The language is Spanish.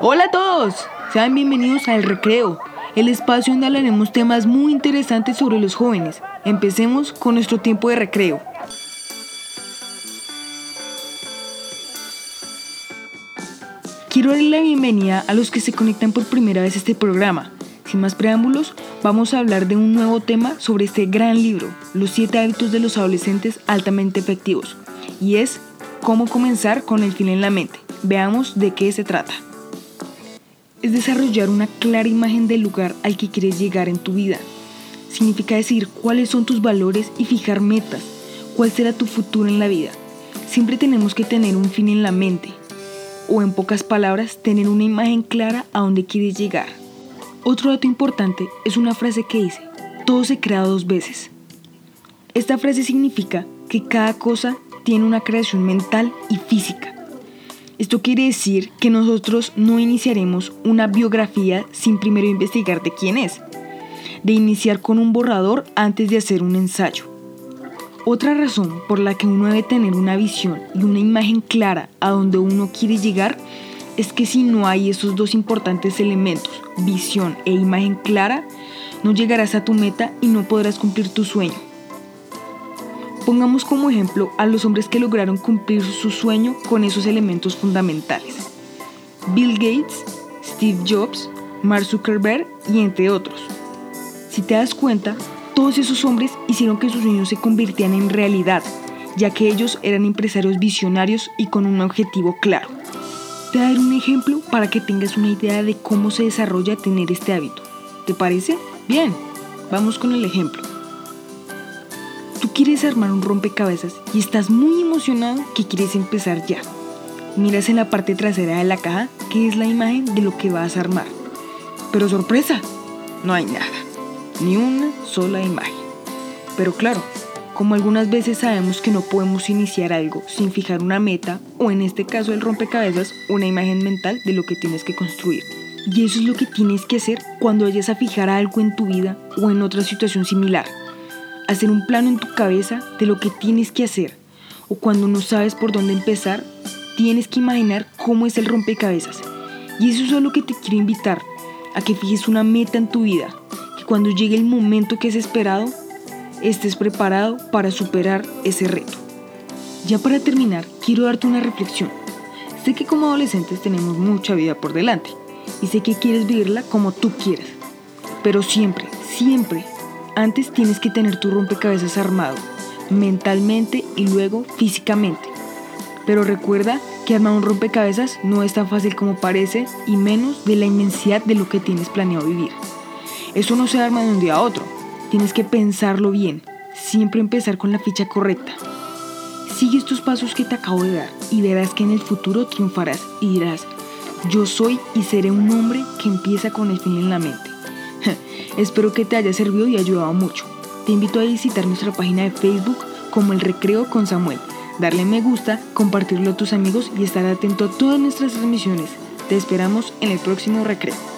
Hola a todos, sean bienvenidos al Recreo, el espacio donde hablaremos temas muy interesantes sobre los jóvenes. Empecemos con nuestro tiempo de recreo. Quiero darle la bienvenida a los que se conectan por primera vez a este programa. Sin más preámbulos, vamos a hablar de un nuevo tema sobre este gran libro, Los siete hábitos de los adolescentes altamente efectivos, y es cómo comenzar con el fin en la mente. Veamos de qué se trata. Es desarrollar una clara imagen del lugar al que quieres llegar en tu vida. Significa decir cuáles son tus valores y fijar metas, cuál será tu futuro en la vida. Siempre tenemos que tener un fin en la mente, o en pocas palabras, tener una imagen clara a dónde quieres llegar. Otro dato importante es una frase que dice, todo se crea dos veces. Esta frase significa que cada cosa tiene una creación mental y física. Esto quiere decir que nosotros no iniciaremos una biografía sin primero investigar de quién es, de iniciar con un borrador antes de hacer un ensayo. Otra razón por la que uno debe tener una visión y una imagen clara a donde uno quiere llegar es que si no hay esos dos importantes elementos, visión e imagen clara, no llegarás a tu meta y no podrás cumplir tu sueño. Pongamos como ejemplo a los hombres que lograron cumplir su sueño con esos elementos fundamentales. Bill Gates, Steve Jobs, Mark Zuckerberg y entre otros. Si te das cuenta, todos esos hombres hicieron que sus sueños se convirtieran en realidad, ya que ellos eran empresarios visionarios y con un objetivo claro. Te voy un ejemplo para que tengas una idea de cómo se desarrolla tener este hábito. ¿Te parece? Bien, vamos con el ejemplo quieres armar un rompecabezas y estás muy emocionado que quieres empezar ya. Miras en la parte trasera de la caja que es la imagen de lo que vas a armar. Pero sorpresa, no hay nada, ni una sola imagen. Pero claro, como algunas veces sabemos que no podemos iniciar algo sin fijar una meta, o en este caso el rompecabezas, una imagen mental de lo que tienes que construir. Y eso es lo que tienes que hacer cuando vayas a fijar algo en tu vida o en otra situación similar hacer un plano en tu cabeza de lo que tienes que hacer. O cuando no sabes por dónde empezar, tienes que imaginar cómo es el rompecabezas. Y eso es lo que te quiero invitar, a que fijes una meta en tu vida, que cuando llegue el momento que es esperado, estés preparado para superar ese reto. Ya para terminar, quiero darte una reflexión. Sé que como adolescentes tenemos mucha vida por delante y sé que quieres vivirla como tú quieras, pero siempre, siempre antes tienes que tener tu rompecabezas armado, mentalmente y luego físicamente. Pero recuerda que armar un rompecabezas no es tan fácil como parece y menos de la inmensidad de lo que tienes planeado vivir. Eso no se arma de un día a otro. Tienes que pensarlo bien, siempre empezar con la ficha correcta. Sigue estos pasos que te acabo de dar y verás que en el futuro triunfarás y dirás, yo soy y seré un hombre que empieza con el fin en la mente. Espero que te haya servido y ayudado mucho. Te invito a visitar nuestra página de Facebook como El Recreo con Samuel, darle me gusta, compartirlo a tus amigos y estar atento a todas nuestras transmisiones. Te esperamos en el próximo recreo.